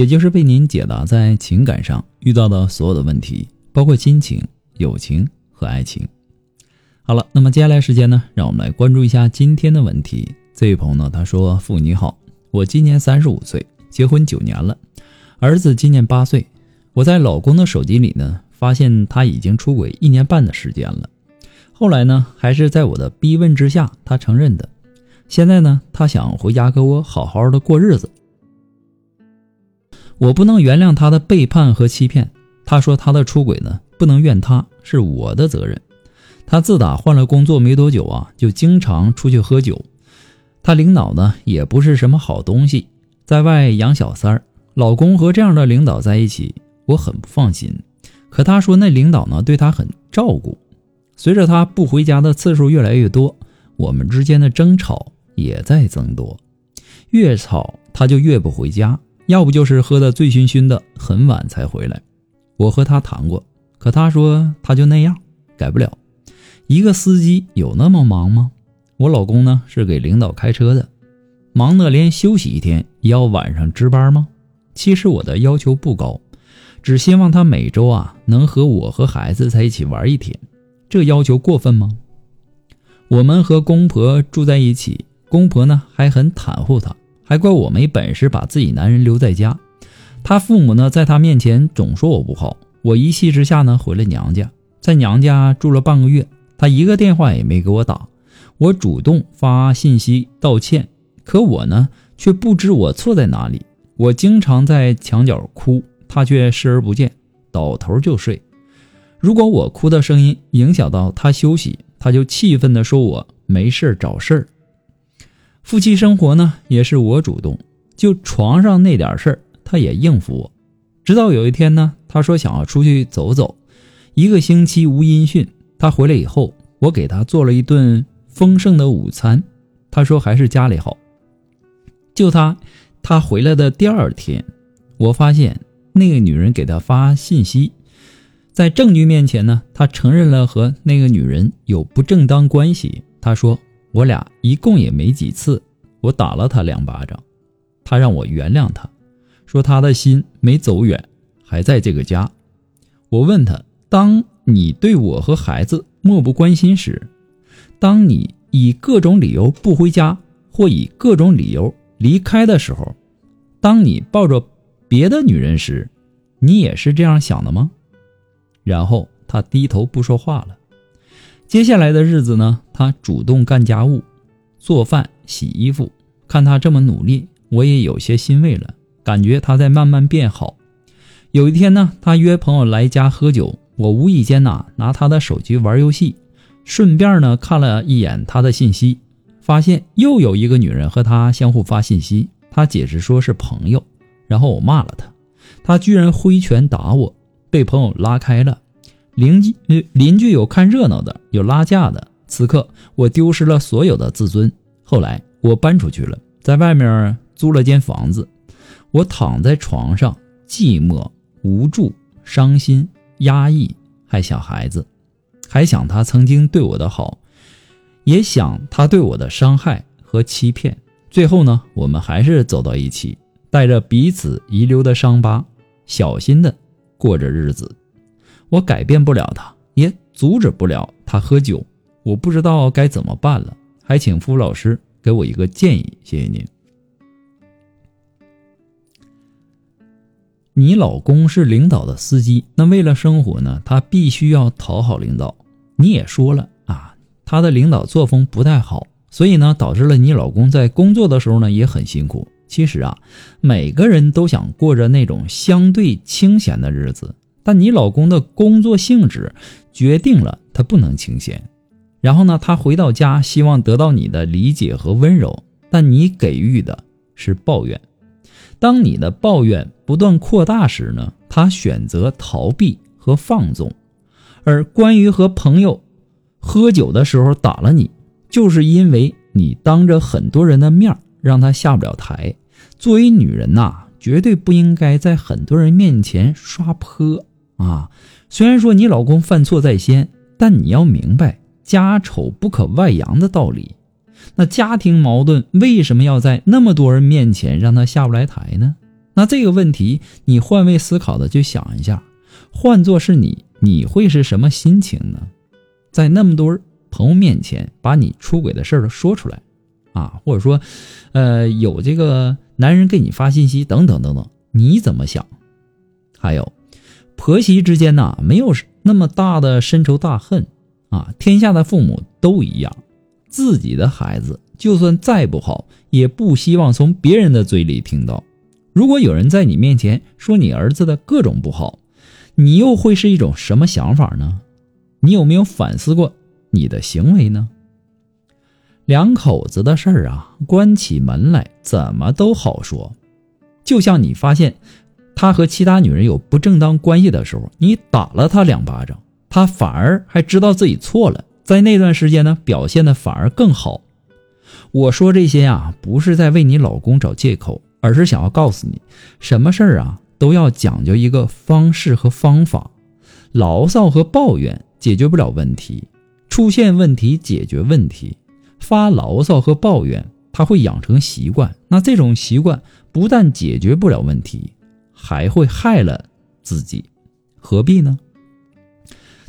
也就是为您解答在情感上遇到的所有的问题，包括亲情、友情和爱情。好了，那么接下来时间呢，让我们来关注一下今天的问题。这位朋友呢，他说：“父你好，我今年三十五岁，结婚九年了，儿子今年八岁。我在老公的手机里呢，发现他已经出轨一年半的时间了。后来呢，还是在我的逼问之下，他承认的。现在呢，他想回家跟我好好的过日子。”我不能原谅他的背叛和欺骗。他说他的出轨呢，不能怨他，是我的责任。他自打换了工作没多久啊，就经常出去喝酒。他领导呢，也不是什么好东西，在外养小三儿。老公和这样的领导在一起，我很不放心。可他说那领导呢，对他很照顾。随着他不回家的次数越来越多，我们之间的争吵也在增多。越吵他就越不回家。要不就是喝得醉醺醺的，很晚才回来。我和他谈过，可他说他就那样，改不了。一个司机有那么忙吗？我老公呢是给领导开车的，忙得连休息一天也要晚上值班吗？其实我的要求不高，只希望他每周啊能和我和孩子在一起玩一天。这要求过分吗？我们和公婆住在一起，公婆呢还很袒护他。还怪我没本事把自己男人留在家，他父母呢在他面前总说我不好，我一气之下呢回了娘家，在娘家住了半个月，他一个电话也没给我打，我主动发信息道歉，可我呢却不知我错在哪里，我经常在墙角哭，他却视而不见，倒头就睡。如果我哭的声音影响到他休息，他就气愤地说我没事找事儿。夫妻生活呢，也是我主动，就床上那点事儿，他也应付我。直到有一天呢，他说想要出去走走，一个星期无音讯。他回来以后，我给他做了一顿丰盛的午餐。他说还是家里好。就他，他回来的第二天，我发现那个女人给他发信息，在证据面前呢，他承认了和那个女人有不正当关系。他说。我俩一共也没几次，我打了他两巴掌，他让我原谅他，说他的心没走远，还在这个家。我问他：当你对我和孩子漠不关心时，当你以各种理由不回家或以各种理由离开的时候，当你抱着别的女人时，你也是这样想的吗？然后他低头不说话了。接下来的日子呢，他主动干家务，做饭、洗衣服。看他这么努力，我也有些欣慰了，感觉他在慢慢变好。有一天呢，他约朋友来家喝酒，我无意间呐拿他的手机玩游戏，顺便呢看了一眼他的信息，发现又有一个女人和他相互发信息。他解释说是朋友，然后我骂了他，他居然挥拳打我，被朋友拉开了。邻居邻居有看热闹的，有拉架的。此刻我丢失了所有的自尊。后来我搬出去了，在外面租了间房子。我躺在床上，寂寞、无助、伤心、压抑，还想孩子，还想他曾经对我的好，也想他对我的伤害和欺骗。最后呢，我们还是走到一起，带着彼此遗留的伤疤，小心的过着日子。我改变不了他，也阻止不了他喝酒，我不知道该怎么办了，还请付老师给我一个建议，谢谢您。你老公是领导的司机，那为了生活呢，他必须要讨好领导。你也说了啊，他的领导作风不太好，所以呢，导致了你老公在工作的时候呢也很辛苦。其实啊，每个人都想过着那种相对清闲的日子。但你老公的工作性质决定了他不能清闲，然后呢，他回到家希望得到你的理解和温柔，但你给予的是抱怨。当你的抱怨不断扩大时呢，他选择逃避和放纵。而关于和朋友喝酒的时候打了你，就是因为你当着很多人的面让他下不了台。作为女人呐，绝对不应该在很多人面前刷泼啊！虽然说你老公犯错在先，但你要明白家丑不可外扬的道理。那家庭矛盾为什么要在那么多人面前让他下不来台呢？那这个问题，你换位思考的就想一下，换做是你，你会是什么心情呢？在那么多朋友面前把你出轨的事儿都说出来，啊，或者说，呃，有这个男人给你发信息等等等等，你怎么想？还有，婆媳之间呐，没有那么大的深仇大恨啊，天下的父母都一样。自己的孩子就算再不好，也不希望从别人的嘴里听到。如果有人在你面前说你儿子的各种不好，你又会是一种什么想法呢？你有没有反思过你的行为呢？两口子的事儿啊，关起门来怎么都好说。就像你发现他和其他女人有不正当关系的时候，你打了他两巴掌，他反而还知道自己错了。在那段时间呢，表现的反而更好。我说这些啊，不是在为你老公找借口，而是想要告诉你，什么事儿啊都要讲究一个方式和方法。牢骚和抱怨解决不了问题，出现问题解决问题。发牢骚和抱怨，他会养成习惯，那这种习惯不但解决不了问题，还会害了自己，何必呢？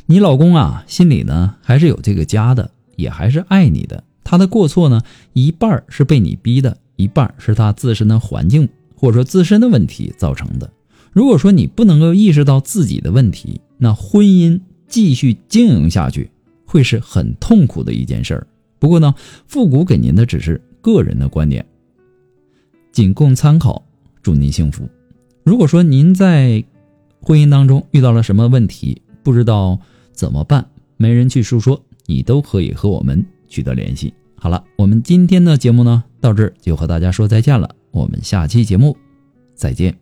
你老公啊，心里呢还是有这个家的，也还是爱你的。他的过错呢，一半是被你逼的，一半是他自身的环境或者说自身的问题造成的。如果说你不能够意识到自己的问题，那婚姻继续经营下去会是很痛苦的一件事儿。不过呢，复古给您的只是个人的观点，仅供参考。祝您幸福。如果说您在婚姻当中遇到了什么问题，不知道。怎么办？没人去诉说，你都可以和我们取得联系。好了，我们今天的节目呢，到这儿就和大家说再见了。我们下期节目再见。